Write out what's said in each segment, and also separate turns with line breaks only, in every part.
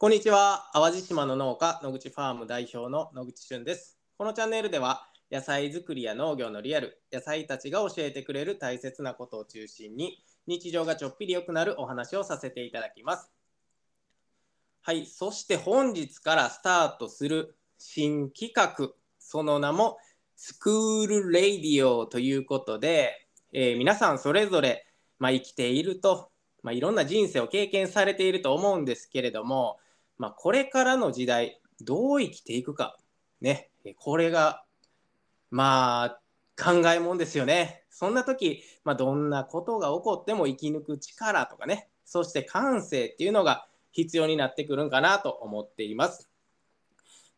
こんにちは。淡路島の農家、野口ファーム代表の野口俊です。このチャンネルでは、野菜作りや農業のリアル、野菜たちが教えてくれる大切なことを中心に、日常がちょっぴり良くなるお話をさせていただきます。はい、そして本日からスタートする新企画、その名もスクールレイディオということで、えー、皆さんそれぞれ、まあ、生きていると、まあ、いろんな人生を経験されていると思うんですけれども、まあ、これからの時代、どう生きていくか、ね、これが、まあ、考えもんですよね。そんな時、まあ、どんなことが起こっても生き抜く力とかね、そして感性っていうのが必要になってくるんかなと思っています。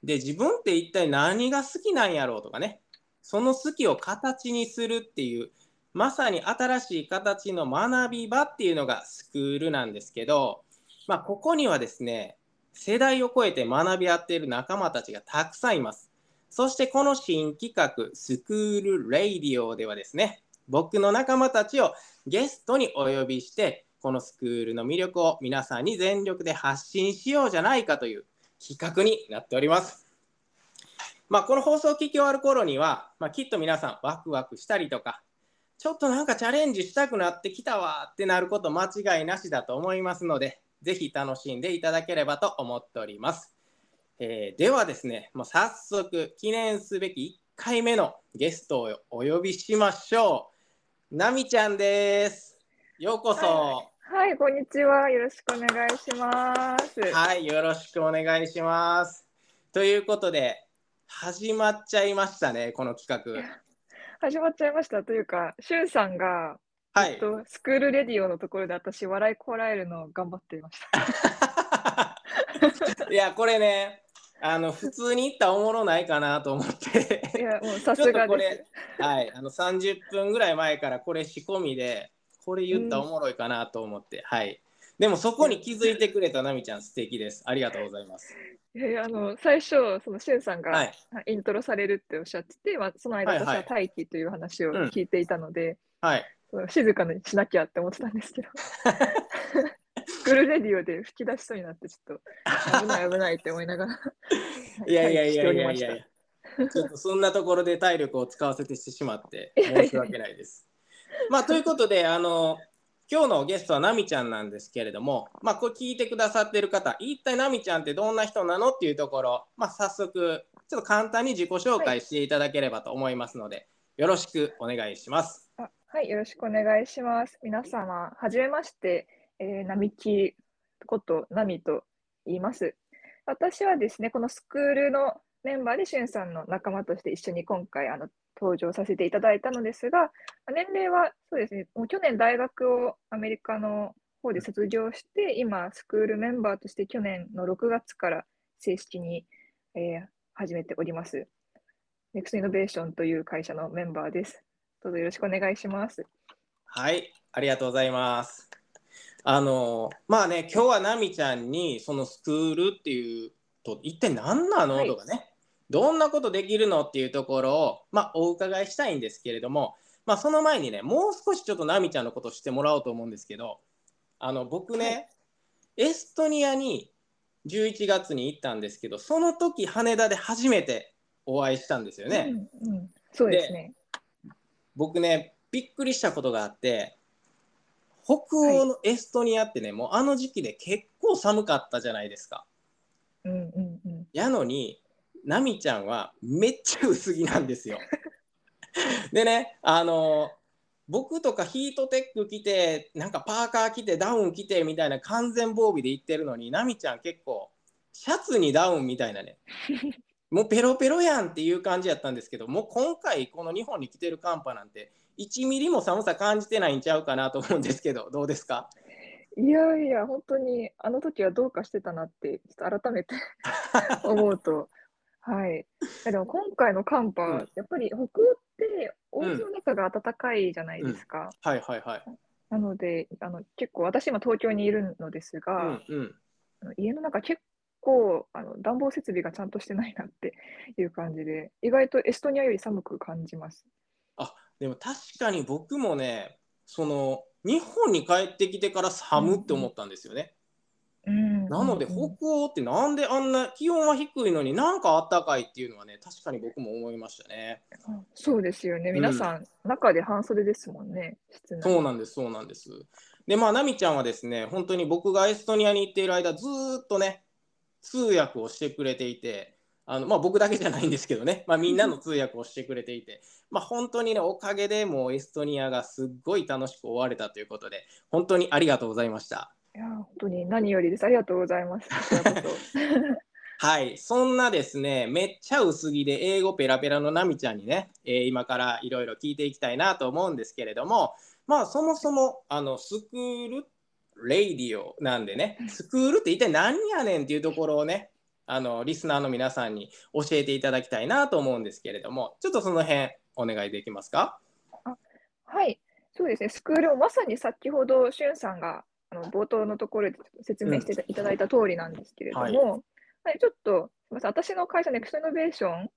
で、自分って一体何が好きなんやろうとかね、その好きを形にするっていう、まさに新しい形の学び場っていうのがスクールなんですけど、まあ、ここにはですね、世代を超えて学び合っている仲間たちがたくさんいます。そしてこの新企画、スクールレイディオではですね、僕の仲間たちをゲストにお呼びして、このスクールの魅力を皆さんに全力で発信しようじゃないかという企画になっております。まあ、この放送を聞き終わる頃には、まあ、きっと皆さんワクワクしたりとか、ちょっとなんかチャレンジしたくなってきたわってなること間違いなしだと思いますので、ぜひ楽しんでいただければと思っております。えー、ではですね、もう早速記念すべき1回目のゲストをお呼びしましょう。なみちゃんです。ようこそ、
はい。はい、こんにちは。よろしくお願いします。
はい、よろしくお願いします。ということで、始まっちゃいましたね、この企画。
始まっちゃいましたというか、しゅんさんがはい、えっと、スクールレディオのところで私、笑いこらえるの頑張っていました。
いや、これね、あの普通に言ったらおもろないかなと思って
いや、もう さすが
これ、はい、あの30分ぐらい前からこれ仕込みで、これ言ったらおもろいかなと思って、うん、はい。でもそこに気づいてくれたなみちゃん、素敵です。ありがとうございます。
いやあの最初、そのしゅんさんがイントロされるっておっしゃってて、まあ、その間、私は待機という話を聞いていたので、
はい、
静かにしなきゃって思ってたんですけど。スクールレディオで吹き出しそうになってちょっと危ない危ないって思いながら。
いやいやいやいやいや。ちょっとそんなところで体力を使わせてしてしまって 申し訳ないです。まあということであの今日のゲストはナミちゃんなんですけれども、まあ、これ聞いてくださってる方一体ナミちゃんってどんな人なのっていうところ、まあ、早速ちょっと簡単に自己紹介していただければと思いますので、はい、よろしくお願いします。
はい、よろしくお願いします。皆様、はじめまして、えー、並木ことナミと言います。私はですね、このスクールのメンバーでしゅんさんの仲間として一緒に今回あの登場させていただいたのですが、年齢はそうですね、もう去年大学をアメリカの方で卒業して、今、スクールメンバーとして去年の6月から正式に、えー、始めております。ネクストイノベーションという会社のメンバーです。どうぞよろしくお願いします。
はい、ありがとうございます。あのまあね、今日はなみちゃんにそのスクールっていうと一体何なの、はい、とかね、どんなことできるのっていうところを、まあ、お伺いしたいんですけれども、まあ、その前にね、もう少しちょっとなみちゃんのことを知ってもらおうと思うんですけど、あの僕ね、はい、エストニアに11月に行ったんですけど、その時羽田で初めてお会いしたんですよね。
うんうん、そうですね。
僕ねびっくりしたことがあって北欧のエストニアってね、はい、もうあの時期で結構寒かったじゃないですか。
うんうんうん、
やのにナミちゃんはめっちゃ薄着なんですよ。でねあの僕とかヒートテック着てなんかパーカー着てダウン着てみたいな完全防備で行ってるのにナミちゃん結構シャツにダウンみたいなね もうペロペロやんっていう感じやったんですけどもう今回この日本に来てる寒波なんて1ミリも寒さ感じてないんちゃうかなと思うんですけどどうですか？
いやいや本当にあの時はどうかしてたなってちょっと改めて 思うと。はい。でも今回の寒波、うん、やっぱり北欧ってお家の中が暖かいじゃないですか、うん。うん、
はいはいはい。
なのであの結構私今東京にいるのですが、
うん
うん、家の中結構あの暖房設備がちゃんとしてないなっていう感じで、意外とエストニアより寒く感じます。
あでも確かに僕もね、その日本に帰ってきてから寒って思ったんですよね。
うん、うん、
なので北欧ってなんであんな気温は低いのになんか暖かいっていうのはね確かに僕も思いましたね。
そうですよね。皆さん、中で半袖ですもんね。
そうなんですそうなんです。でまあ奈美ちゃんはですね本当に僕がエストニアに行っている間ずっとね通訳をしてくれていて。あのまあ、僕だけじゃないんですけどね、まあ、みんなの通訳をしてくれていて、まあ、本当にね、おかげでもうエストニアがすっごい楽しく終われたということで、本当にありがとうございました。
いや、本当に何よりです。ありがとうございます。
はい、そんなですね、めっちゃ薄着で英語ペラペラのナミちゃんにね、えー、今からいろいろ聞いていきたいなと思うんですけれども、まあそもそもあのスクールレイディオなんでね、スクールって一体何やねんっていうところをね、あのリスナーの皆さんに教えていただきたいなと思うんですけれども、ちょっとその辺お願いできますか？
あはい、そうですね、 S⭐︎KOOL をまさに先ほど、しゅんさんがあの冒頭のところで説明していただいた通りなんですけれども、うん、はい、はい、ちょっとすみません、私の会社、 Next Innovation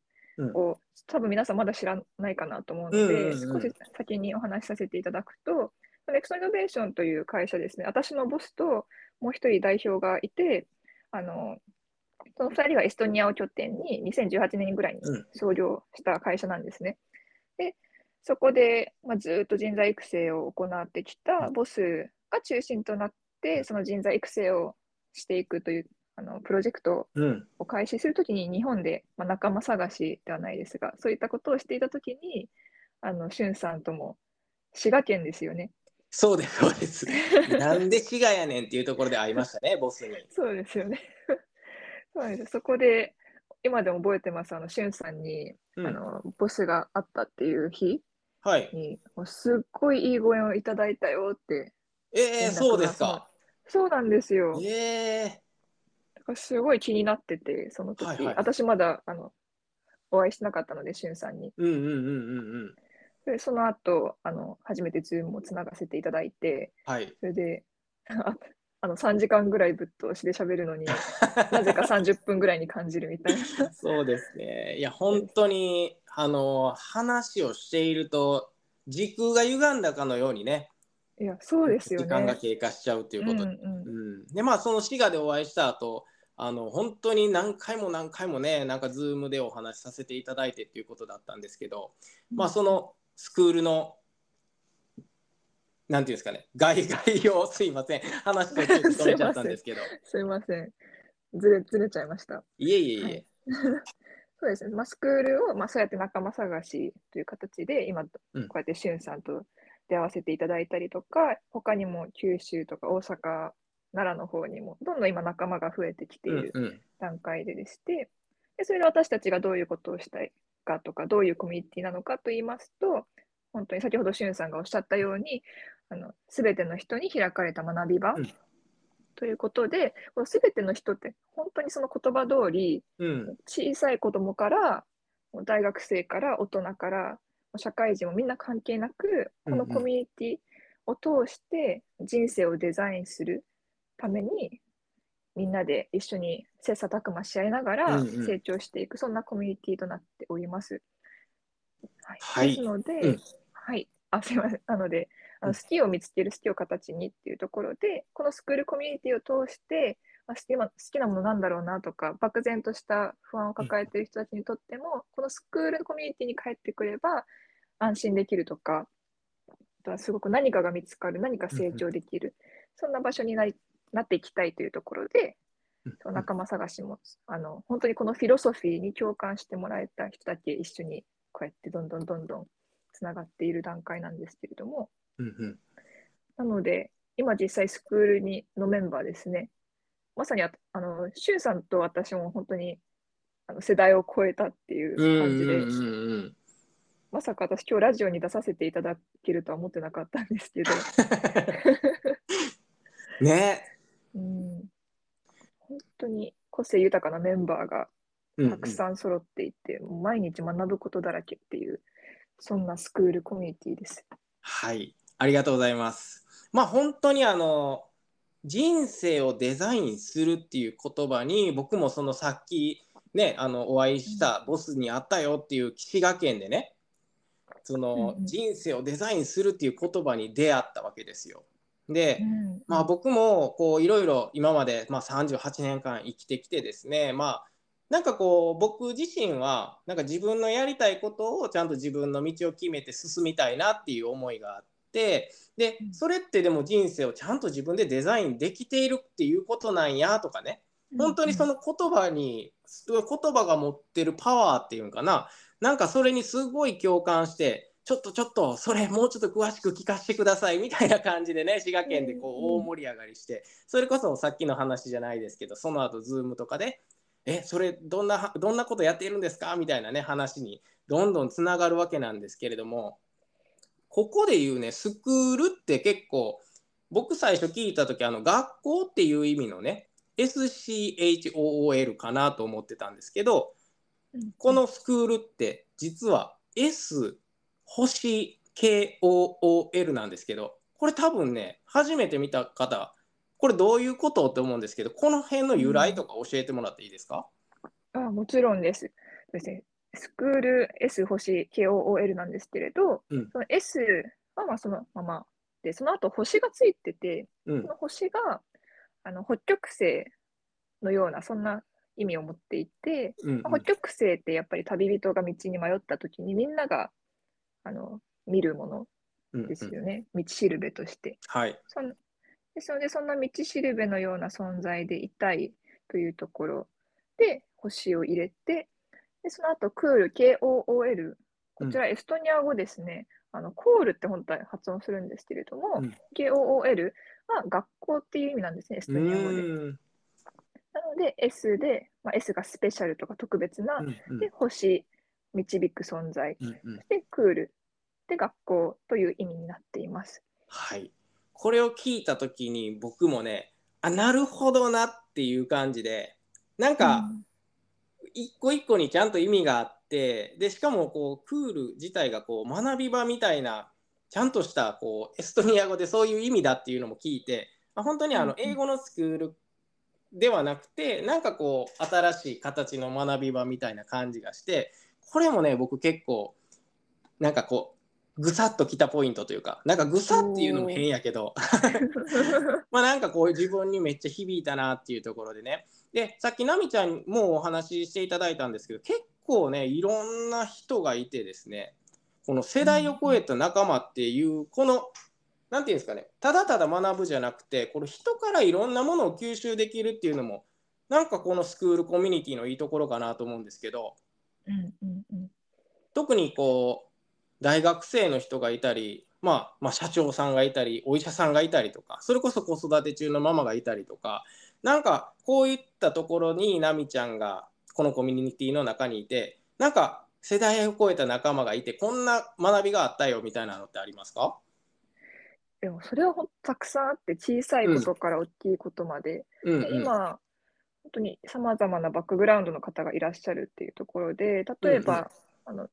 を、うん、多分皆さんまだ知らないかなと思うので、うんうんうん、少し先にお話しさせていただくと、 Next Innovation という会社ですね、私のボスともう一人代表がいて、あのその2人はエストニアを拠点に2018年ぐらいに創業した会社なんですね。でそこで、まあ、ずっと人材育成を行ってきたボスが中心となって、その人材育成をしていくというあのプロジェクトを開始するときに、日本で、まあ、仲間探しではないですが、そういったことをしていたときに、あのしゅんさんとも滋賀県ですよね。
そうです、そうです。なんで滋賀やねんっていうところで会いましたね、ボスに。
そうですよね。そうですそこで、今でも覚えてます、あのしゅんさんに、うん、あのボスがあったっていう日
はい、
に、すっごいいいご縁をいただいたよって
えー、そうですか。
そうなんですよ。
えー、
だからすごい気になってて、その時、はいはい、私まだあのお会いしてなかったので、しゅんさんに。
うんうんうんうんうん。
でその後あの初めてズームをつながせていただいて、
はい、
それであ あの3時間ぐらいぶっ通しで喋るのに なぜか30分ぐらいに感じるみたいな。
そうですね。いや本当にあの話をしていると時空が歪んだかのようにね
いや、そうですよね。
時間が経過しちゃうっていうことで。うん、うん、で、まあ、その滋賀でお会いした後、あの本当に何回も何回もね、なんかズームでお話しさせていただいてっていうことだったんですけど、うん、まあ、そのスクールの、なんていうんですかね、概要をすいません、話と止めちゃったんですけど。
すいません、ずれずれちゃいました。
いえいえいえ。はい。
そうですね、まあ、スクールを、まあ、そうやって仲間探しという形で、今、こうやってしゅんさんと出会わせていただいたりとか、他にも九州とか大阪、奈良の方にも、どんどん今仲間が増えてきている段階ででして、でそれで私たちがどういうことをしたいかとか、どういうコミュニティなのかと言いますと、本当に先ほどしゅんさんがおっしゃったように、すべての人に開かれた学び場、ということで、この全ての人って本当にその言葉通り、
うん、
小さい子供から大学生から大人から社会人もみんな関係なく、このコミュニティを通して人生をデザインするために、みんなで一緒に切磋琢磨し合いながら成長していく、うんうん、そんなコミュニティとなっております。はい、はい、ですので、うん、はい、あすみません。なので、あの好きを見つける、好きを形にっていうところで、このスクールコミュニティを通して、まあ、今好きなものなんだろうなとか、漠然とした不安を抱えている人たちにとっても、このスクールコミュニティに帰ってくれば、安心できるとか、あとはすごく何かが見つかる、何か成長できる、そんな場所になりなっていきたいというところで、仲間探しもあの本当にこのフィロソフィーに共感してもらえた人たち一緒にこうやってどんどんどんどんつながっている段階なんですけれども、なので今実際スクールにのメンバーですね。まさにあのシュンさんと私も本当にあの世代を超えたっていう感じで、まさか私今日ラジオに出させていただけるとは思ってなかったんですけど。
ね。
うん。本当に個性豊かなメンバーがたくさん揃っていて、うんうん、毎日学ぶことだらけっていう、そんなスクールコミュニティです。
はい、ありがとうございます。まあ本当にあの人生をデザインするっていう言葉に僕もそのさっきねあのお会いしたボスに会ったよっていう滋賀県でねその人生をデザインするっていう言葉に出会ったわけですよ。で、
うん。
まあ僕もこういろいろ今までまあ38年間生きてきてですねまあなんかこう僕自身はなんか自分のやりたいことをちゃんと自分の道を決めて進みたいなっていう思いがあってで
うん。
それってでも人生をちゃんと自分でデザインできているっていうことなんやとかね本当にその言葉に言葉が持ってるパワーっていうんかななんかそれにすごい共感してちょっとちょっとそれもうちょっと詳しく聞かせてくださいみたいな感じでね滋賀県でこう
うん
大盛り上がりしてそれこそさっきの話じゃないですけどその後ズームとかで「えそれどんなどんなことやっているんですか?」みたいなね話にどんどんつながるわけなんですけれどもここで言うねスクールって結構僕最初聞いた時あの学校っていう意味のね SCHOOL かなと思ってたんですけど
うん
このスクールって実は S 星 KOOL なんですけどこれ多分ね初めて見た方これどういうことって思うんですけどこの辺の由来とか教えてもらっていいですか、
あもちろんです。ですね、スクール S 星 KOOL なんですけれど、
うん。
その S はまあそのままで、その後星がついてて、
うん。
その星があの北極星のようなそんな意味を持っていて、
うん
まあ北極星ってやっぱり旅人が道に迷った時にみんながあの見るもの
うん
ですよね、道しるべとして。
はい。
そんですので、そんな道しるべのような存在でいたいというところ。で星を入れて、でその後クール、KOOL、こちらエストニア語ですね。あのコールって本当は発音するんですけれども、
うん。
KOOL は学校っていう意味なんですね、エス
う
トニア語で。なので S で、まあ、S がスペシャルとか特別な、
うんうん。
で星、導く存在、
うんうん。
そしてクールで学校という意味になっています。
はい。これを聞いた時に僕もねあなるほどなっていう感じでなんか、一個一個にちゃんと意味があってでしかもこうクール自体がこう学び場みたいなちゃんとしたこうエストニア語でそういう意味だっていうのも聞いてあ本当にあの英語のスクールではなくてなんかこう新しい形の学び場みたいな感じがしてこれもね僕結構なんかこうぐさっときたポイントというかなんかぐさっていうのも変やけど まあなんかこう自分にめっちゃ響いたなっていうところでね。でさっき奈美ちゃんもお話ししていただいたんですけど結構ねいろんな人がいてですねこの世代を超えた仲間っていうこのなんていうんですかねただただ学ぶじゃなくてこの人からいろんなものを吸収できるっていうのもなんかこのスクールコミュニティのいいところかなと思うんですけど
うんうんうん。
特にこう大学生の人がいたり、まあ、まあ社長さんがいたりお医者さんがいたりとかそれこそ子育て中のママがいたりとかなんかこういったところに奈美ちゃんがこのコミュニティの中にいてなんか世代を超えた仲間がいてこんな学びがあったよみたいなのってありますか？
でもそれはほんとたくさんあって小さいことから大きいことまで、で
うんうん。
今本当にさまざまなバックグラウンドの方がいらっしゃるっていうところで例えば、あの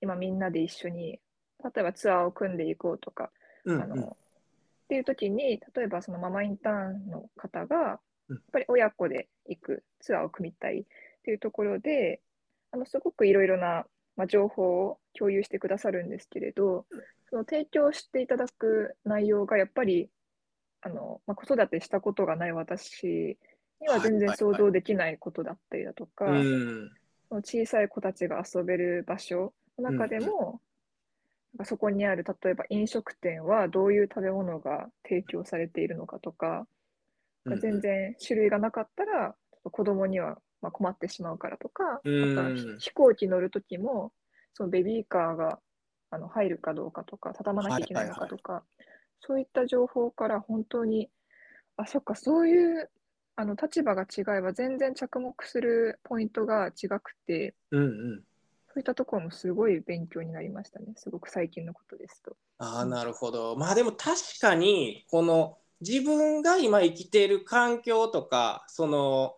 今みんなで一緒に例えばツアーを組んでいこうとか、
うん
あのっていう時に例えばそのママインターンの方が
うん。
やっぱり親子で行くツアーを組みたいっていうところであのすごくいろいろな、まあ、情報を共有してくださるんですけれどその提供していただく内容がやっぱりあの、まあ、子育てしたことがない私には全然
はいはい。はい
想像できないことだったりだとか、
うん。
その小さい子たちが遊べる場所の中でも、なんかそこにある例えば飲食店はどういう食べ物が提供されているのかとか、
うん
全然種類がなかったらちょっと子供にはまあ困ってしまうからとか、
うん。
またひ飛行機乗る時もそのベビーカーがあの入るかどうかとか畳まなきゃいけないのかとか、そういった情報から本当にあそっかそういうあの立場が違えば全然着目するポイントが違くて
うんうん。
そういったところもすごい勉強になりましたね。すごく最近のことですと。
ああなるほど。まあでも確かにこの自分が今生きている環境とかその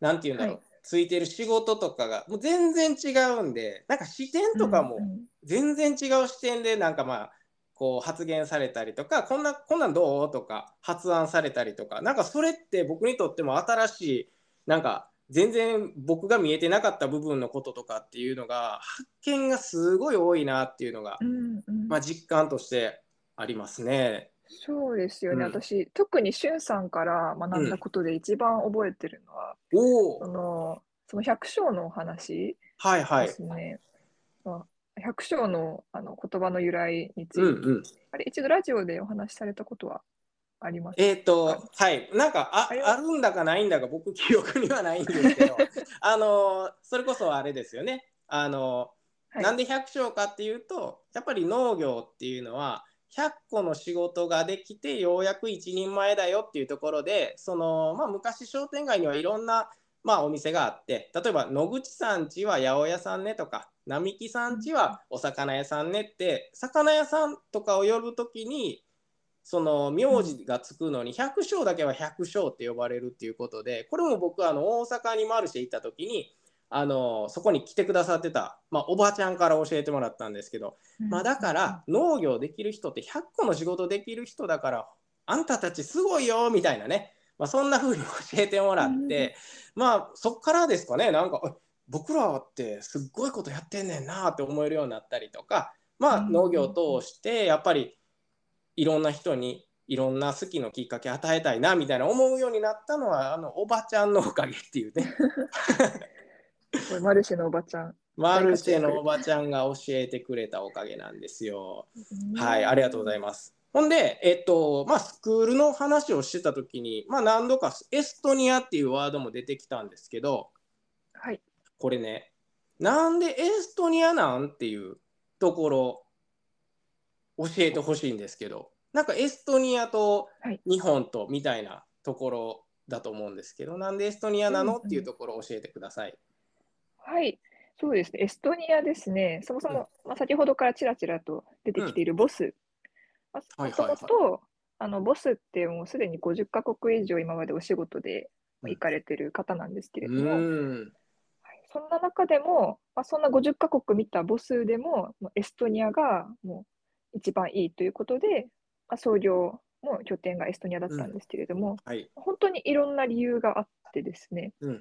なんていうんだろう、
はい。
ついてる仕事とかがもう全然違うんでなんか視点とかも全然違う視点でなんかまあこう発言されたりとかこんなこんなんどう？とか発案されたりとかなんかそれって僕にとっても新しいなんか全然僕が見えてなかった部分のこととかっていうのが発見がすごい多いなっていうのが、
うんうん
まあ、実感としてありますね。
そうですよね。
うん
私、特にしゅんさんから学んだことで一番覚えてるのは、そ
おお、
の、その百姓のお話で
はいはい。
すね。まあ百姓のあの言葉の由来について、
うんうん。
あれ、一度ラジオでお話しされたことはあります
えっ、と、はい、なんかあ
あ
るんだかないんだか僕記憶にはないんですけど、あのそれこそあれですよね。あの
はい。
なんで百姓かっていうとやっぱり農業っていうのは100個の仕事ができてようやく一人前だよっていうところでその、まあ、昔商店街にはいろんな、まあ、お店があって例えば野口さんちは八百屋さんねとか並木さんちはお魚屋さんねって魚屋さんとかを呼ぶ時にその名字がつくのに百姓だけは百姓って呼ばれるっていうことでこれも僕あの大阪にマルシェ行った時にあのそこに来てくださってた、まあ、おばちゃんから教えてもらったんですけど、まあ、だから農業できる人って100個の仕事できる人だからあんたたちすごいよみたいなね、まあ、そんな風に教えてもらって、まあそっからですかね。なんかえ僕らってすっごいことやってんねんなって思えるようになったりとか、まあ、
うん
農業を通してやっぱりいろんな人にいろんな好きのきっかけ与えたいなみたいな思うようになったのはあのおばちゃんのおかげっていうね
これマルシェのおばちゃん。
マルシェのおばちゃんが教えてくれたおかげなんですよ。はい、ありがとうございます。ほんで、えっと、まあ、スクールの話をしてたときに、まあ、何度かエストニアっていうワードも出てきたんですけど、
はい。
これね、なんでエストニアなんっていうところ、教えてほしいんですけど、なんかエストニアと
はい
日本とみたいなところだと思うんですけど、なんでエストニアなの
うんうん
っていうところを教えてください。
はい。そうですね。エストニアですね。そもそも、まあ、先ほどからちらちらと出てきているボス。まあ
はい
もと
はいはい
もと、あの、ボスってもうすでに50カ国以上今までお仕事でまあ行かれてる方なんですけ
う
れども、
ーん。
はいそんな中でも、まあ、そんな50カ国見たボスでも、もうエストニアがもう一番いいということで、まあ、創業も拠点がエストニアだったんですけれども、
はい。
本当にいろんな理由があってですね、
うんうん。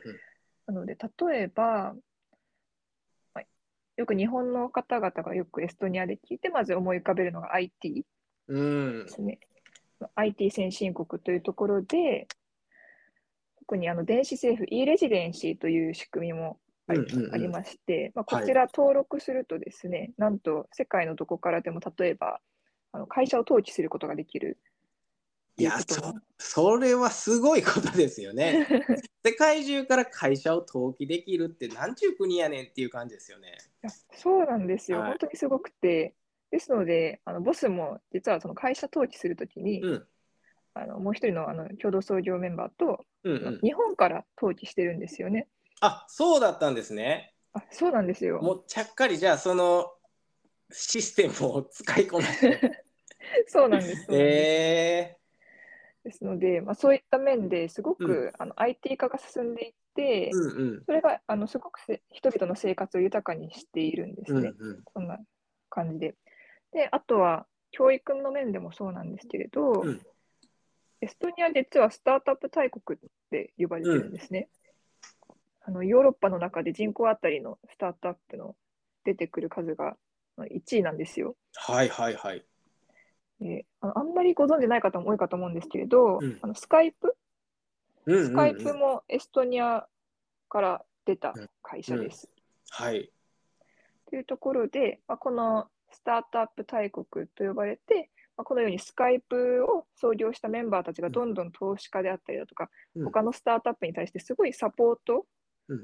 なので、例えば、まあよく日本の方々がよくエストニアで聞いて、まず思い浮かべるのが IT
うん
で。すね。IT 先進国というところで、特にあの電子政府 e レジデンシーという仕組みもあり,、
うんうんうん
ありまして、まあ、
はい
こちら登録するとですね、なんと世界のどこからでも例えばあの会社を登記することができる
いやそそれはすごいことですよね。世界中から会社を登記できるってなんちゅう国やねんっていう感じですよね。
いやそうなんですよ、
はい
本当にすごくて、ですので、あのボスも実はその会社登記するときに、
うん
あのもう一人のあの共同創業メンバーと、
うんうん。
日本から登記してるんですよね。
あそうだったんですね。
あそうなんですよ。
もうちゃっかりじゃあそのシステムを使いこなして。
そうなんです。そうなんです
え
ですので、まあ、そういった面ですごく、
うん
あの IT 化が進んでいって、
ー、うんうん
それがあのすごくせ人々の生活を豊かにしているんですね。
うんうん
こんな感じで。で、あとは教育の面でもそうなんですけれど、
うん
エストニア実はスタートアップ大国って呼ばれてるんですね。あのヨーロッパの中で人口あたりのスタートアップの出てくる数がまあ1位なんですよ。
はいはいはい。
であのあんまりご存じない方も多いかと思うんですけれど、
うん
あのスカイプ？
うんうんうん
スカイプもエストニアから出た会社です。
はい。
というところで、まあ、このスタートアップ大国と呼ばれて、まあ、このようにスカイプを創業したメンバーたちがどんどん投資家であったりだとか、
うん
他のスタートアップに対してすごいサポート
うん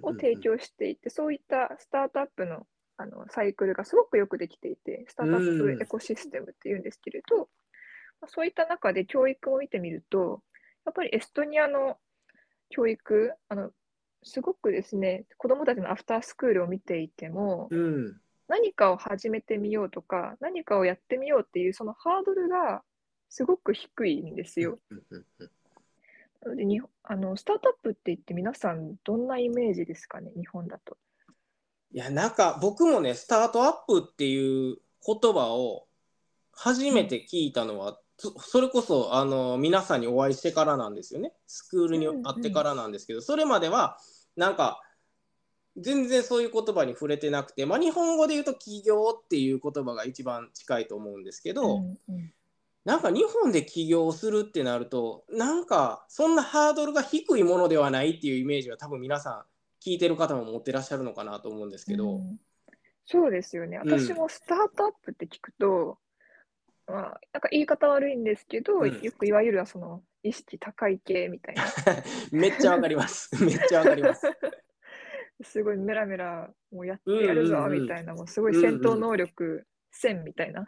を提供していて、そういったスタートアップのあのサイクルがすごくよくできていて、スタートアップエコシステムっていうんですけれど、まあそういった中で教育を見てみると、やっぱりエストニアの教育、あのすごくですね、子どもたちのアフタースクールを見ていても、
うん。
何かを始めてみようとか、何かをやってみようっていうそのハードルがすごく低いんですよ。でにあのスタートアップって言って皆さんどんなイメージですかね、日本だと。
いやなんか僕もねスタートアップっていう言葉を初めて聞いたのは、そそれこそあの皆さんにお会いしてからなんですよね。スクールに会ってからなんですけど、それまではなんか全然そういう言葉に触れてなくて、まあ、日本語で言うと起業っていう言葉が一番近いと思うんですけど、
うんうん
なんか日本で起業するってなるとなんかそんなハードルが低いものではないっていうイメージは多分皆さん聞いてる方も持ってらっしゃるのかなと思うんですけど、
うん。そうですよね。
うん。
私もスタートアップって聞くと、まあ、なんか言い方悪いんですけど、
うん。
よくいわゆるはその意識高い系みたいな、
めっちゃわかります。めっちゃわかります。
すごいメラメラもうやってやるぞ
うんうんうん。
みたいな、もうすごい戦闘能力1000みたいな、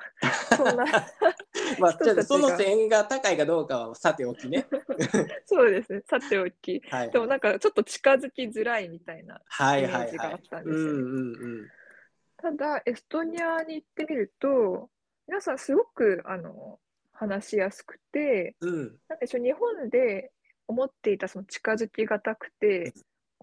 そんな、
まあ、
ち
ょっとその線が高いかどうかはさておきね。
そうですね、さておき。
はい、
でもなんかちょっと近づきづらいみたいな。
はいはい
イメージが
はい
あったん。で
うん
すよ。ただ、エストニアに行ってみると、皆さんすごくあの話しやすくて、
うん
なんでしょう、日本で思っていたその近づきがたくて、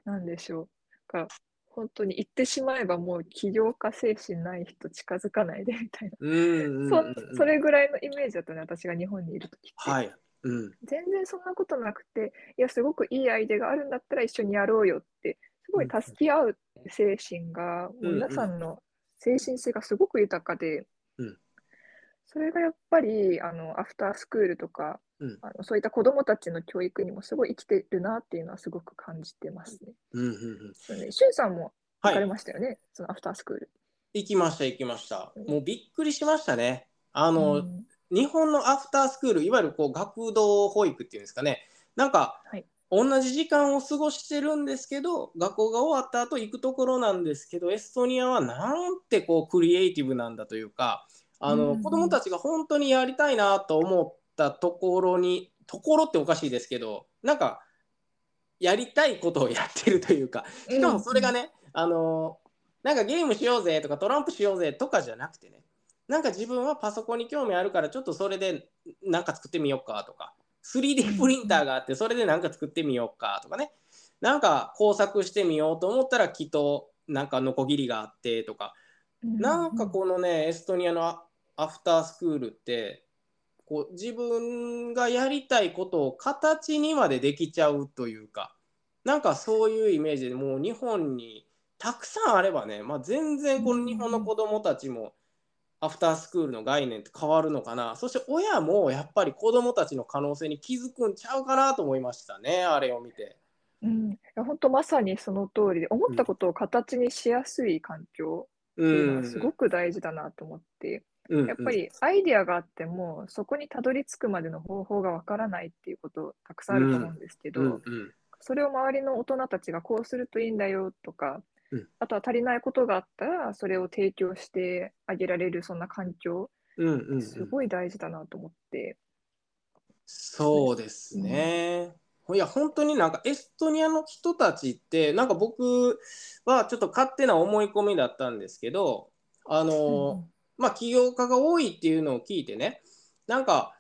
なんでしょう、が本当に言ってしまえばもう起業家精神ない人近づかないでみたいな、
うんうん
そそれぐらいのイメージだったね、私が日本にいるときって。
はい。うん。
全然そんなことなくて、いや、すごくいいアイデアがあるんだったら一緒にやろうよって、すごい助け合う精神が、もう皆さんの精神性がすごく豊かで、
うん。
それがやっぱりあのアフタースクールとか、
うん
あのそういった子どもたちの教育にもすごい生きてるなっていうのはすごく感じてますね。
うんうんうん。
そうね、しゅんさんも行かれ
はい。
ましたよね、そのアフタースクール。
行きました行きました
うん。
もうびっくりしましたね。あの、
うん
日本のアフタースクール、いわゆるこう学童保育っていうんですかね。なんか、
はい
同じ時間を過ごしてるんですけど、学校が終わった後行くところなんですけど、エストニアはなんてこうクリエイティブなんだというか、あの、
うん
子供たちが本当にやりたいなと思ったところに、ところっておかしいですけど、なんか、やりたいことをやってるというか、しかもそれがね、あのなんかゲームしようぜとかトランプしようぜとかじゃなくてね、なんか自分はパソコンに興味あるからちょっとそれでなんか作ってみようかとか、3D プリンターがあってそれでなんか作ってみようかとかね、なんか工作してみようと思ったらきっとなんかノコギリがあってとか、なんかこのね、エストニアのアアフタースクールって、こう自分がやりたいことを形にまでできちゃうというか、なんかそういうイメージでもう日本にたくさんあればね、まあ、全然この日本の子供たちもアフタースクールの概念って変わるのかな。そして親もやっぱり子供たちの可能性に気づくんちゃうかなと思いましたね、あれを見て。
うん、本当まさにその通りで、思ったことを形にしやすい環境っていうのはすごく大事だなと思って、
うん
やっぱりアイデアがあっても、そこにたどり着くまでの方法がわからないっていうことたくさんあると思うんですけど、
うんうん。
それを周りの大人たちがこうするといいんだよとか、
うん。
あとは足りないことがあったら、それを提供してあげられるそんな環境、
うんうんうん。
すごい大事だなと思って。
そうですね。いや本当になんかエストニアの人たちってなんか僕はちょっと勝手な思い込みだったんですけどあの、まあ起業家が多いっていうのを聞いてねなんか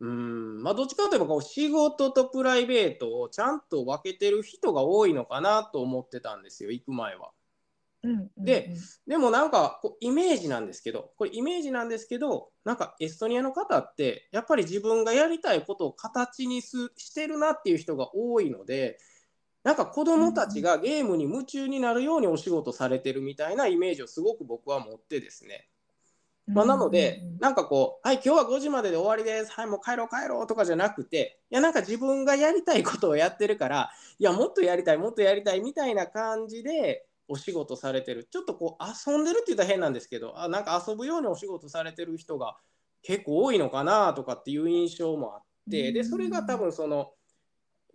うんまあどっちかといえばこう仕事とプライベートをちゃんと分けてる人が多いのかなと思ってたんですよ行く前は。
うんうんうん
ででもなんかこうイメージなんですけどこれイメージなんですけどなんかエストニアの方ってやっぱり自分がやりたいことを形にすしてるなっていう人が多いのでなんか子供たちがゲームに夢中になるようにお仕事されてるみたいなイメージをすごく僕は持ってですね、まあ、なのでなんかこう「はい今日は5時までで終わりです。はいもう帰ろう帰ろう」とかじゃなくていやなんか自分がやりたいことをやってるからいやもっとやりたいもっとやりたいみたいな感じでお仕事されてる。ちょっとこう遊んでるって言ったら変なんですけどあなんか遊ぶようにお仕事されてる人が結構多いのかなとかっていう印象もあってでそれが多分その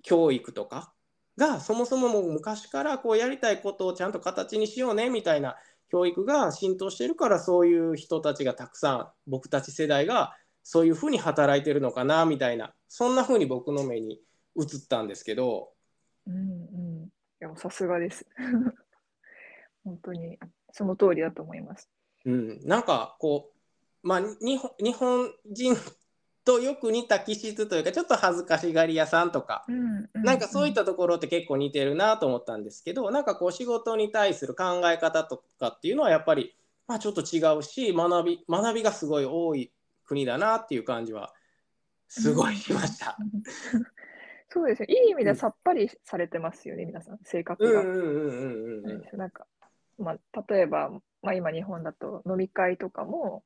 教育とかがそもそももう昔からこうやりたいことをちゃんと形にしようねみたいな教育が浸透してるからそういう人たちがたくさん僕たち世代がそういうふうに働いてるのかなみたいなそんなふうに僕の目に映ったんですけど。
うんうん、いやさすがです。本当にその通りだと思います。
うん、なんかこう、まあ、日本日本人とよく似た気質というかちょっと恥ずかしがり屋さんとか、なんかそういったところって結構似てるなと思ったんですけどなんかこう仕事に対する考え方とかっていうのはやっぱり、まあ、ちょっと違うし学び学びがすごい多い国だなっていう感じはすごいしました。
うん。そうですね。いい意味でさっぱりされてますよね、皆さん、性格が。
うんうんうんうんうんうん
なんか、まあ、例えば、まあ、今日本だと飲み会とかも、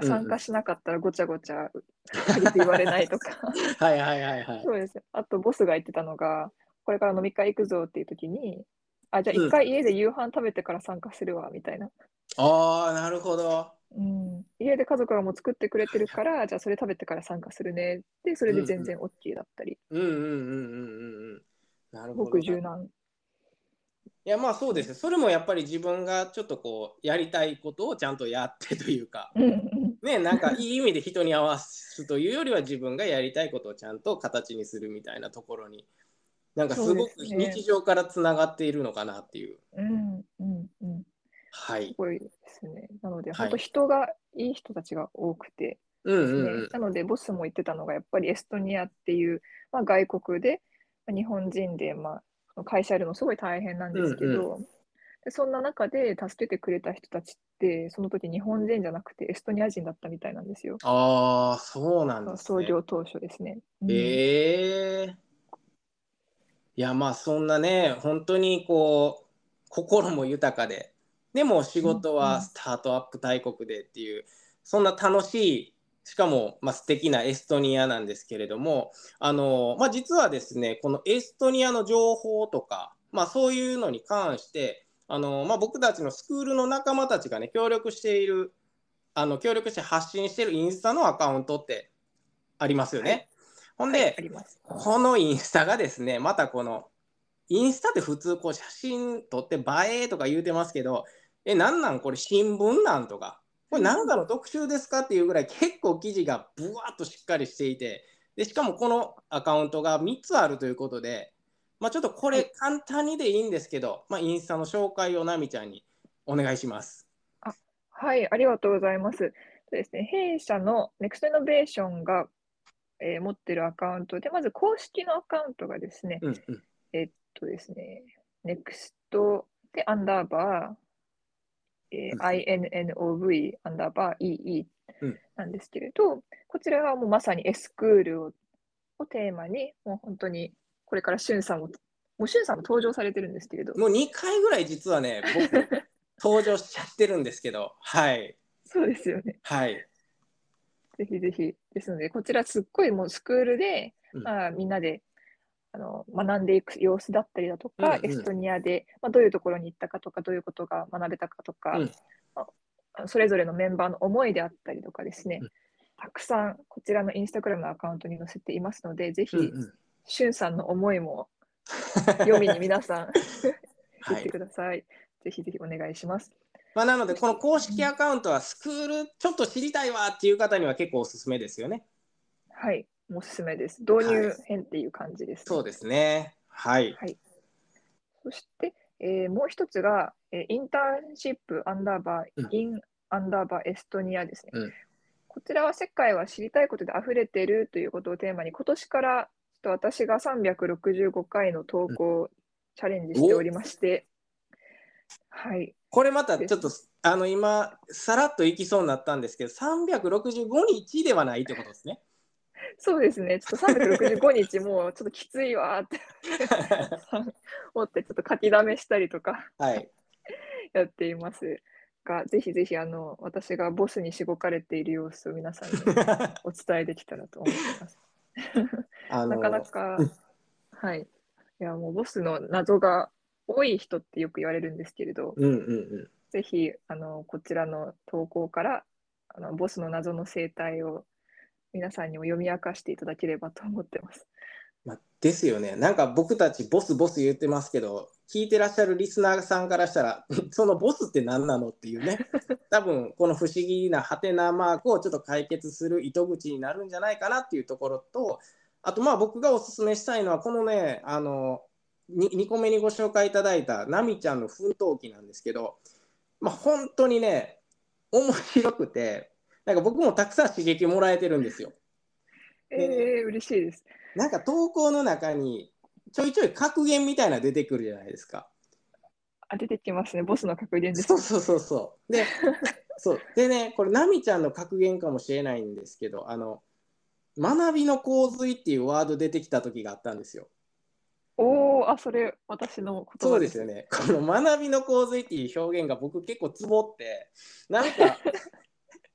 か、参加しなかったらごちゃごちゃ言われないとか。
はいはいはいはい。
そうです。あと、ボスが言ってたのが、これから飲み会行くぞっていう時に、あ、じゃあ
うん
一回家で夕飯食べてから参加するわ、みたいな。
ああ、なるほど。
うん、家で家族がもう作ってくれてるから、じゃあそれ食べてから参加するね。で、それで全然 OK だったり、
うんうんうんうんうんうん。なるほど
僕
な。
柔軟。
いやまあそうですよ。それもやっぱり自分がちょっとこうやりたいことをちゃんとやってというか、
うんうん
ね、なんかいい意味で人に合わすというよりは自分がやりたいことをちゃんと形にするみたいなところに、なんかすごく日常からつながっているのかなっていう。
うんうんうん。
はい
す。ごいですね。なので、
はい
本当人がいい人たちが多くて
うん
ですね、
うんうん。
なので、ボスも言ってたのが、やっぱりエストニアっていう、まあ、外国で、まあ日本人で、まあ、会社やるのすごい大変なんですけど、でそんな中で助けてくれた人たちって、その時日本人じゃなくてエストニア人だったみたいなんですよ。
ああ、そうなんですね。
創業当初ですね。うん
ええいやまあそんなね本当にこう心も豊かででも仕事はスタートアップ大国でっていう、そんな楽しいしかも、まあ、素敵なエストニアなんですけれどもあの、まあ、実はですねこのエストニアの情報とか、まあ、そういうのに関してあの、まあ、僕たちのスクールの仲間たちがね協力しているあの協力して発信しているインスタのアカウントってありますよね。
はい。
ほんで、
はい。
このインスタがですね、またこの、インスタって普通こう写真撮って映えとか言うてますけど、え、なんなん？これ新聞なんとか、これなんかの特集ですかっていうぐらい結構記事がブワーっとしっかりしていて、で、しかもこのアカウントが3つあるということで、まあちょっとこれ簡単にでいいんですけど、まあインスタの紹介をなみちゃんにお願いします。
はい、ありがとうございます。そうですね、弊社のネクストイノベーションが、えー持ってるアカウントで、まず公式のアカウントがですね、
うんうん。
えっとですね、ネクストでアンダーバー、え
うん
ー INNOV アンダーバー EE
うん
なんですけれど、こちらはもうまさにエスクールををテーマに、もう本当にこれからしゅんさんも、もうしゅんさんも登場されてるんですけれど、
もう2回ぐらい実はね、僕登場しちゃってるんですけど、はい。
そうですよね。
はい。
ぜひぜひ。ですので、こちらすっごいもうスクールで、
うん
まあ、みんなであの学んでいく様子だったりだとか、
うんうん
エストニアで、まあ、どういうところに行ったかとか、どういうことが学べたかとか、
うん
まあそれぞれのメンバーの思いであったりとかですね、
うん
たくさんこちらのインスタグラムのアカウントに載せていますので、ぜひ、
うんうん
しゅんさんの思いも 読みに皆さん
はい
言ってください。ぜひぜひお願いします。
まあ、なので、この公式アカウントはスクールちょっと知りたいわっていう方には結構おすすめですよね。
はい、おすすめです。導入編っていう感じです、ね
そうですね。はい。
はい。そして、えーもう一つが、えーインターンシップアンダーバー、
うん
インアンダーバーエストニアですね。
うん
こちらは世界は知りたいことで溢れているということをテーマに、今年からと私が365回の投稿をチャレンジしておりまして、はい。
これまたちょっと、あの、今、さらっといきそうになったんですけど、365日ではないってことですね。
そうですね、ちょっと365日もうちょっときついわーって思って、ちょっと書きだめしたりとか、
はい。
やっていますが、ぜひぜひあの私がボスにしごかれている様子を皆さんにお伝えできたらと思います。
あの
なかなか、はい。いや、もうボスの謎が多い人ってよく言われるんですけれど、
うんうんうん。
ぜひあのこちらの投稿からあのボスの謎の生態を皆さんにも読み明かしていただければと思ってます。
まあ、ですよね。なんか僕たちボスボス言ってますけど、聞いてらっしゃるリスナーさんからしたら、そのボスって何なのっていうね、多分この不思議なハテナマークをちょっと解決する糸口になるんじゃないかなっていうところと、あとまあ僕がおすすめしたいのは、このね、あの、2個目にご紹介いただいたナミちゃんの奮闘記なんですけど、まあ本当にね、面白くて、なんか僕もたくさん刺激もらえてるんですよ。
えー、嬉しいです。
なんか投稿の中にちょいちょい格言みたいなの出てくるじゃないですか。
あ、出てきますね。ボスの格言です
そう。そうそうそう。で、そうでね、これ、ナミちゃんの格言かもしれないんですけど、あの、学びの洪水っていうワード出てきた時があったんですよ。
おお、あ、それ私の言葉
そうですよね。この学びの洪水っていう表現が僕結構ツボって、なんか、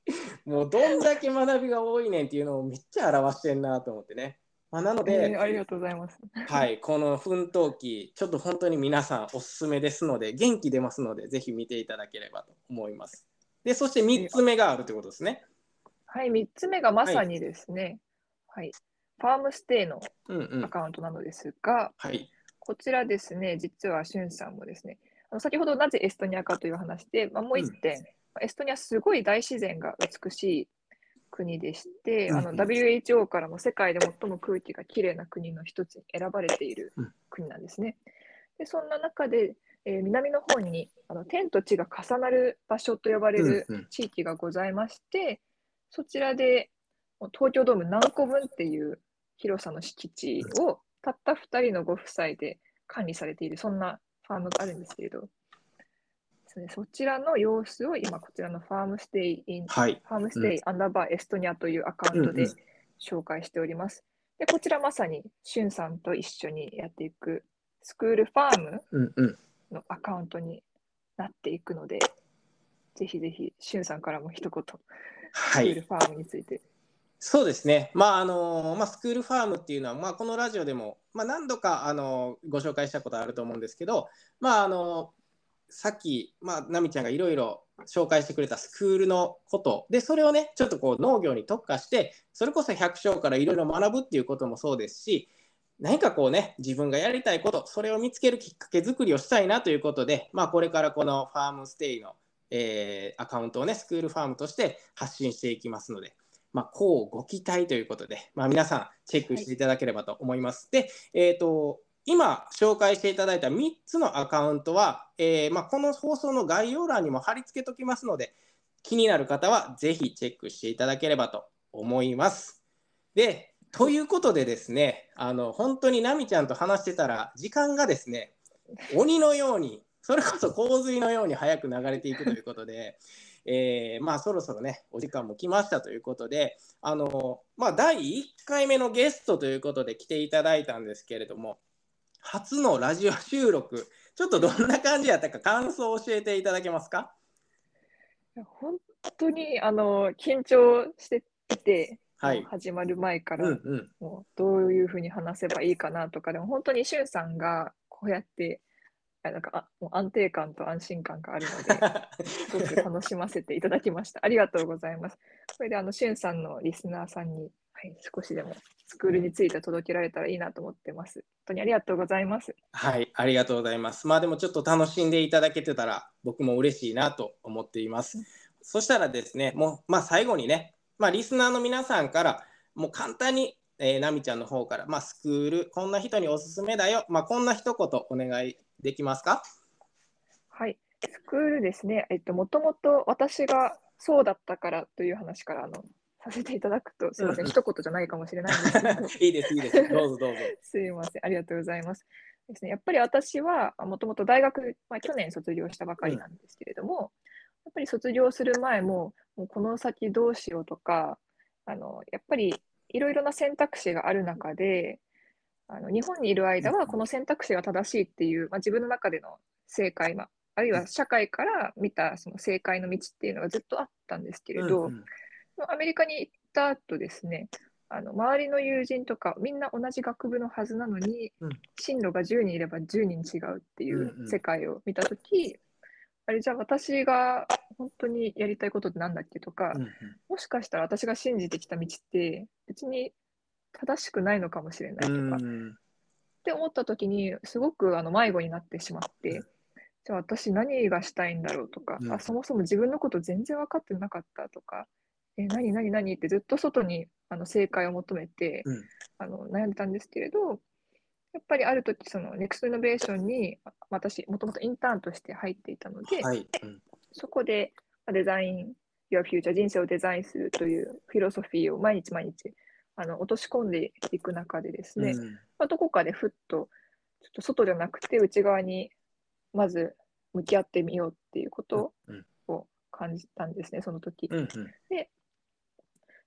もうどんだけ学びが多いねんっていうのをめっちゃ表してんなと思ってね。まあ、なので、
えーありがとうございます。
はい、この奮闘記、ちょっと本当に皆さんおすすめですので、元気出ますので、ぜひ見ていただければと思います。で、そして3つ目があるということですね。
はい、3つ目がまさにですね、はい、ファームステイの
うんうん。
アカウントなのですが、
はい。
こちらですね、実はしゅんさんもですね、あの先ほどなぜエストニアかという話で、まあ、もう一点、エストニアすごい大自然が美しい国でして、あの
うんうん
WHO からも世界で最も空気がきれいな国の一つに選ばれている
うん
国なんですね。でそんな中で、えー南の方にあの天と地が重なる場所と呼ばれる
うんうん
地域がございまして、そちらで東京ドーム何個分っていう広さの敷地をたった2人のご夫妻で管理されている、そんなファームがあるんですけれど、ね、そちらの様子を今、こちらのファームステイイン、
はい。
ファームステイアンダーバーエストニアというアカウントで
うんうん
紹介しております。で、こちらまさに、しゅんさんと一緒にやっていくスクールファーム
うんうん。
のアカウントになっていくので、ぜひぜひ、しゅんさんからも一言、
はい。
スクールファームについて。
そうですね。まあ、あの、まあ、スクールファームっていうのは、まあ、このラジオでも、まあ、何度か、あの、ご紹介したことあると思うんですけど、まあ、あの、さっき、まあ、ナミちゃんがいろいろ紹介してくれたスクールのことでそれをねちょっとこう農業に特化してそれこそ百姓からいろいろ学ぶっていうこともそうですし何かこうね自分がやりたいことそれを見つけるきっかけ作りをしたいなということで、まあ、これからこのファームステイの、えーアカウントをねスクールファームとして発信していきますので、まあ、こうご期待ということで、まあ、皆さんチェックしていただければと思います。で、えー、と今紹介していただいた3つのアカウントは、えーまあ、この放送の概要欄にも貼り付けときますので気になる方はぜひチェックしていただければと思います。でということでですねあの本当にナミちゃんと話してたら時間がですね鬼のようにそれこそ洪水のように早く流れていくということで、えーまあそろそろねお時間も来ましたということであのまあ第1回目のゲストということで来ていただいたんですけれども初のラジオ収録。ちょっとどんな感じやったか感想を教えていただけますか？
本当にあの緊張していて、
はい。
始まる前から、
うんうん。
もうどういうふうに話せばいいかなとか、でも本当にしゅんさんがこうやって、あなんかあもう安定感と安心感があるので、すごく楽しませていただきました。ありがとうございます。それで、あの、しゅんさんのリスナーさんに、はい、少しでもスクールについて届けられたらいいなと思ってます。本当にありがとうございます。
はい、ありがとうございます。まあでもちょっと楽しんでいただけてたら僕も嬉しいなと思っています。そしたらですね、もうまあ最後にね、まあリスナーの皆さんからもう簡単に、えー、ナミちゃんの方から、まあスクール、こんな人におすすめだよ、まあこんな一言お願いできますか？
はい、スクールですね、えっと、もともと私がそうだったからという話からあのさせていただくと、すみません、
うん。うん
一言じゃないかもしれないんですけど、
いいです、いいです。どうぞどうぞ。
すいません、ありがとうございます。ですね、やっぱり私はもともと大学、まあ、去年卒業したばかりなんですけれども、やっぱり卒業する前も、もうこの先どうしようとか、あのやっぱりいろいろな選択肢がある中で、あの日本にいる間はこの選択肢が正しいっていう、まあ、自分の中での正解、まあ、あるいは社会から見たその正解の道っていうのがずっとあったんですけれど、
うんうん。
アメリカに行った後ですね、あの周りの友人とかみんな同じ学部のはずなのに、
うん。
進路が10人いれば10人違うってい
んう
うん。世界を見たとき、あれじゃあ私が本当にやりたいことってなんだっけとか、
うんうん。
もしかしたら私が信じてきた道って別に正しくないのかもしれないとか、っ
うん。
て思った時にすごくあの迷子になってしまって、
うん。
じゃあ私何がしたいんだろうとか、
うん。
あそもそも自分のこと全然分かってなかったとか、え何何何ってずっと外にあの正解を求めて、
うん。
あの悩んでたんですけれどやっぱりある時そのネクストイノベーションにあ私もともとインターンとして入っていたので、
はい。うん。
そこでまあデザイン Your Future 人生をデザインするというフィロソフィーを毎日毎日あの落とし込んでいく中でですね、
うん
まあ、どこかでふっとちょっと外じゃなくて内側にまず向き合ってみようっていうこと
うん
を感じたんですね、その時。
うんうん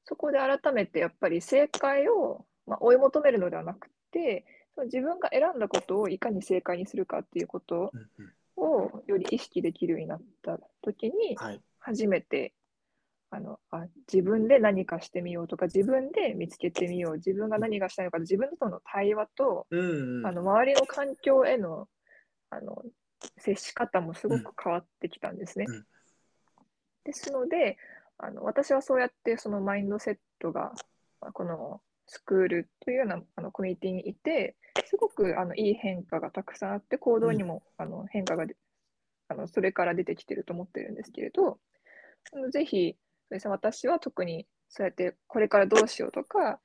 そこで改めてやっぱり正解を、まあ、追い求めるのではなくて、自分が選んだことをいかに正解にするかっていうこと
うんうん
をより意識できるようになった時に、
はい。
初めてあのあ自分で何かしてみようとか自分で見つけてみよう自分が何がしたいのか自分との対話と、
うんうん。
あの周りの環境へのあの接し方もすごく変わってきたんですね。
うん。
ですのであの私はそうやってそのマインドセットがまあこのスクールというようなあのコミュニティにいてすごくあのいい変化がたくさんあって行動にも、あの変化がであのそれから出てきてると思ってるんですけれどぜひそうですね私は特にそうやってこれからどうしようとかあ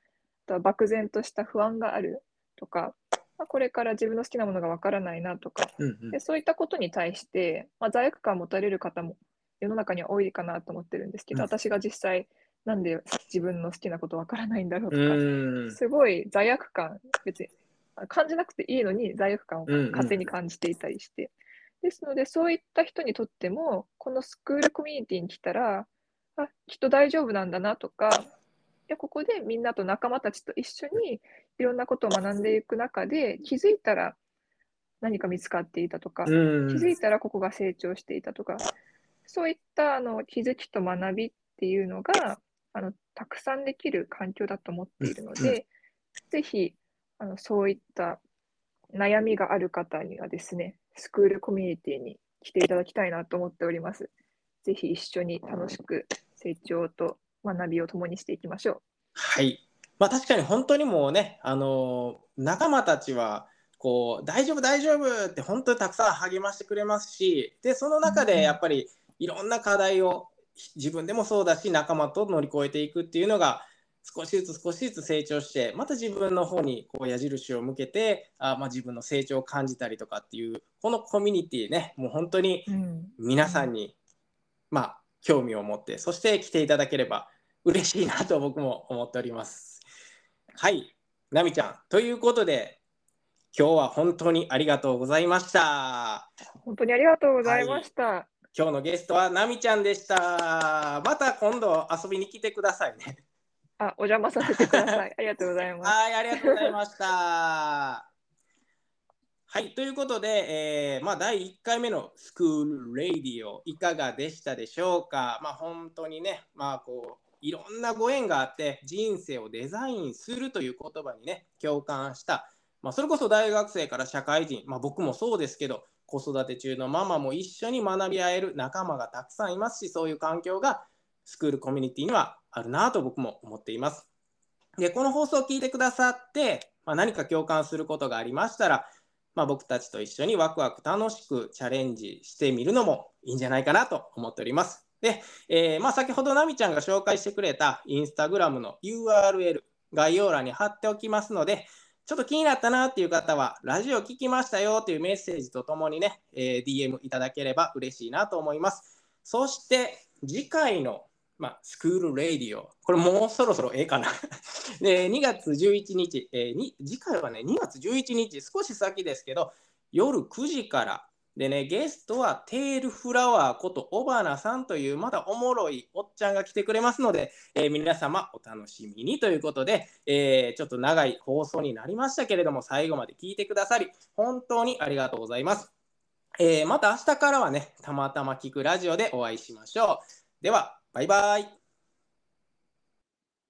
とは漠然とした不安があるとか、まあ、これから自分の好きなものがわからないなとか
うんうん。
でそういったことに対して、まあ、罪悪感を持たれる方も世の中には多いかなと思ってるんですけど、
うん。
私が実際なんで自分の好きなことわからないんだろうと
う
か、
ん。
すごい罪悪感別にあ感じなくていいのに罪悪感を
うんうん。
勝手に感じていたりして、ですのでそういった人にとってもこのスクールコミュニティに来たらあきっと大丈夫なんだなとかいやここでみんなと仲間たちと一緒にいろんなことを学んでいく中で気づいたら何か見つかっていたとか、
うん。
気づいたらここが成長していたとか、そういったあの気づきと学びっていうのがあのたくさんできる環境だと思っているので、ぜひあのそういった悩みがある方にはですね、スクールコミュニティに来ていただきたいなと思っております。ぜひ一緒に楽しく成長と学びを共にしていきましょう。
はい。まあ確かに本当にもうね、あのー仲間たちは、こう、大丈夫、大丈夫って本当にたくさん励ましてくれますし、で、その中でやっぱりいろんな課題を自分でもそうだし、仲間と乗り越えていくっていうのが、少しずつ少しずつ成長して、また自分の方にこう矢印を向けて、あまあ、自分の成長を感じたりとかっていう、このコミュニティね、もう本当に
うん、
皆さんに、まあ、興味を持って、そして来ていただければ嬉しいなと僕も思っております。はい、なみちゃん。ということで、今日は本当にありがとうございました。
本当にありがとうございました。
今日のゲストはなみちゃんでした。また今度遊びに来てくださいね。
あ、お邪魔させてください。ありがとうございます。
はい、ありがとうございました。はい、ということで、えーまあ、第1回目のスクール・レイディオいかがでしたでしょうか、まあ、本当にね、まあ、こういろんなご縁があって人生をデザインするという言葉にね共感した、まあ、それこそ大学生から社会人、まあ、僕もそうですけど子育て中のママも一緒に学び合える仲間がたくさんいますしそういう環境がスクールコミュニティにはあるなと僕も思っています。で、この放送を聞いてくださって、まあ、何か共感することがありましたら、まあ、僕たちと一緒にワクワク楽しくチャレンジしてみるのもいいんじゃないかなと思っております。で、えーまあ、先ほどナミちゃんが紹介してくれたインスタグラムの URL 概要欄に貼っておきますので、ちょっと気になったなっていう方は、ラジオ聞きましたよというメッセージとともにね、えー DM いただければ嬉しいなと思います。そして、次回の、まあ、スクールレディオ、これもうそろそろええかな。で、2月11日、えーに次回はね、2月11日、少し先ですけど、夜9時から、でね、ゲストはテールフラワーこと尾花さんというまだおもろいおっちゃんが来てくれますので、えー皆様お楽しみにということで、えーちょっと長い放送になりましたけれども、最後まで聞いてくださり、本当にありがとうございます。えまた明日からはね、たまたま聞くラジオでお会いしましょう。では、バイバイ。